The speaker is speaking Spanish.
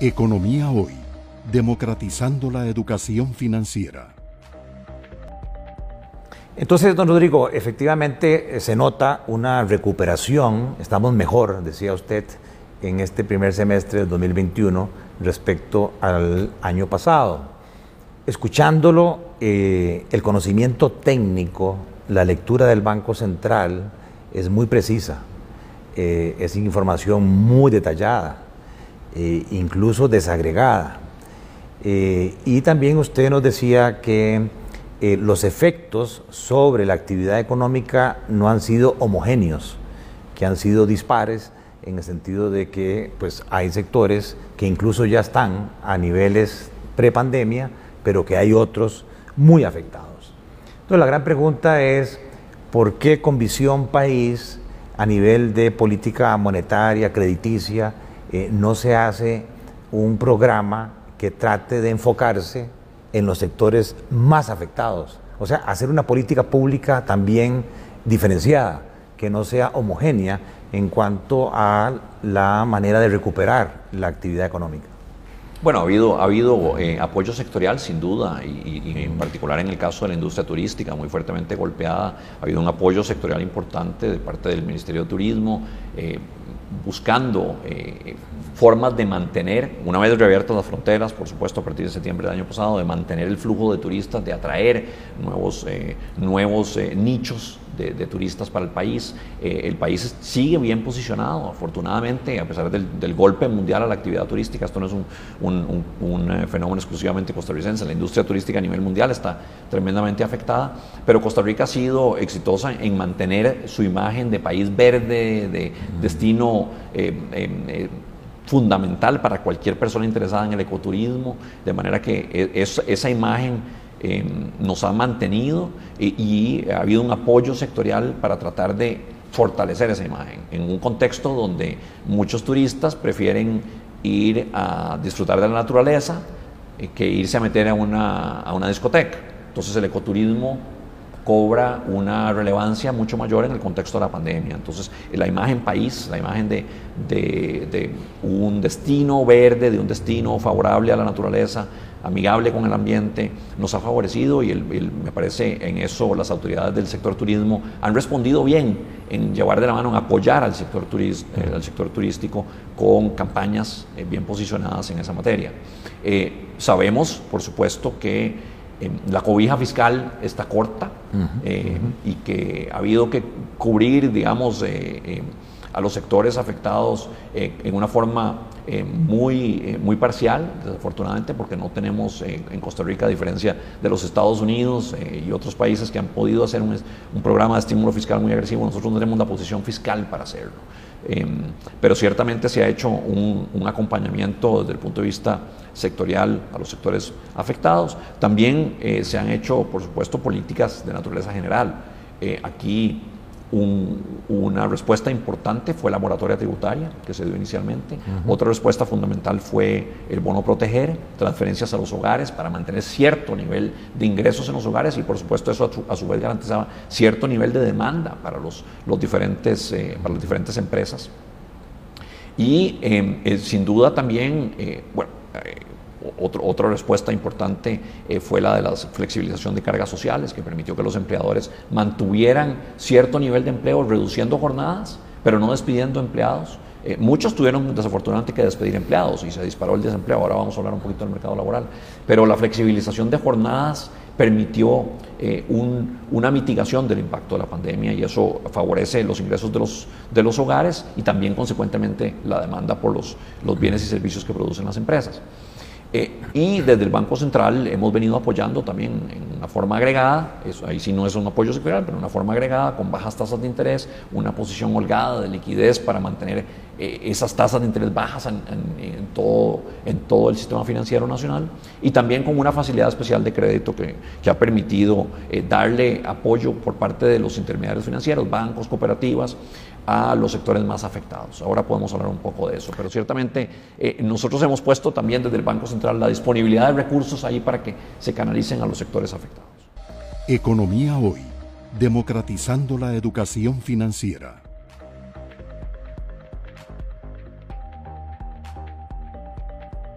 Economía Hoy, democratizando la educación financiera. Entonces, don Rodrigo, efectivamente eh, se nota una recuperación, estamos mejor, decía usted, en este primer semestre del 2021 respecto al año pasado. Escuchándolo, eh, el conocimiento técnico, la lectura del Banco Central es muy precisa, eh, es información muy detallada eh, incluso desagregada. Eh, y también usted nos decía que eh, los efectos sobre la actividad económica no han sido homogéneos, que han sido dispares en el sentido de que pues, hay sectores que incluso ya están a niveles prepandemia, pero que hay otros muy afectados. Entonces la gran pregunta es, ¿por qué con visión país a nivel de política monetaria, crediticia, eh, no se hace un programa que trate de enfocarse en los sectores más afectados. O sea, hacer una política pública también diferenciada, que no sea homogénea en cuanto a la manera de recuperar la actividad económica. Bueno, ha habido, ha habido eh, apoyo sectorial, sin duda, y, en particular en el caso de la industria turística, muy fuertemente golpeada. Ha habido un apoyo sectorial importante de parte del Ministerio de Turismo, eh, buscando eh, formas de mantener, una vez reabiertas las fronteras, por supuesto a partir de septiembre del año pasado, de mantener el flujo de turistas, de atraer nuevos, eh, nuevos eh, nichos de, turistas para el país. el país sigue bien posicionado, afortunadamente, a pesar del, golpe mundial a la actividad turística. Esto no es un, un fenómeno exclusivamente costarricense, la industria turística a nivel mundial está tremendamente afectada, pero Costa Rica ha sido exitosa en mantener su imagen de país verde, de destino eh, eh, fundamental para cualquier persona interesada en el ecoturismo, de manera que e, esa imagen em, nos ha mantenido y, ha habido un apoyo sectorial para tratar de fortalecer esa imagen en un contexto donde muchos turistas prefieren ir a disfrutar de la naturaleza eh, que irse a meter a una, a una discoteca. Entonces el ecoturismo cobra una relevancia mucho mayor en el contexto de la pandemia. Entonces, la imagen país, la imagen de, de, un destino verde, de un destino favorable a la naturaleza, amigable con el ambiente, nos ha favorecido y me parece en eso las autoridades del sector turismo han respondido bien en llevar de la mano, en apoyar al sector, eh, al sector turístico con campañas eh, bien posicionadas en esa materia. Eh, sabemos, por supuesto, que la cobija fiscal está corta eh, y que ha habido que cubrir, digamos, eh, eh, a los sectores afectados en una forma muy, muy parcial, desafortunadamente, porque no tenemos en Costa Rica, a diferencia de los Estados Unidos y otros países que han podido hacer un, un programa de estímulo fiscal muy agresivo, nosotros no tenemos la posición fiscal para hacerlo. Em, pero ciertamente se ha hecho un, acompañamiento desde el punto de vista sectorial a los sectores afectados. También eh, se han hecho, por supuesto, políticas de naturaleza general. Eh, una respuesta importante fue la moratoria tributaria que se dio inicialmente. Otra respuesta fundamental fue el bono proteger, transferencias a los hogares para mantener cierto nivel de ingresos en los hogares y por supuesto eso a su, vez garantizaba cierto nivel de demanda para, los, los diferentes, eh, para las diferentes empresas. Y em, eh, sin duda también, eh, bueno, otra respuesta importante eh, fue la de la flexibilización de cargas sociales, que permitió que los empleadores mantuvieran cierto nivel de empleo, reduciendo jornadas, pero no despidiendo empleados. Eh, muchos tuvieron desafortunadamente que despedir empleados y se disparó el desempleo. Ahora vamos a hablar un poquito del mercado laboral. Pero la flexibilización de jornadas permitió eh, una mitigación del impacto de la pandemia y eso favorece los ingresos de los, de los hogares y también consecuentemente la demanda por los, los bienes y servicios que producen las empresas. Eh, y desde el Banco Central hemos venido apoyando también en una forma agregada, eso, ahí sí no es un apoyo sectorial, pero una forma agregada, con bajas tasas de interés, una posición holgada de liquidez para mantener eh, esas tasas de interés bajas en, todo, en todo el sistema financiero nacional, y también con una facilidad especial de crédito que, que ha permitido eh, darle apoyo por parte de los intermediarios financieros, bancos, cooperativas, a los sectores más afectados. Ahora podemos hablar un poco de eso, pero ciertamente eh, nosotros hemos puesto también desde el Banco Central la disponibilidad de recursos ahí para que se canalicen a los sectores afectados. Economía hoy, democratizando la educación financiera.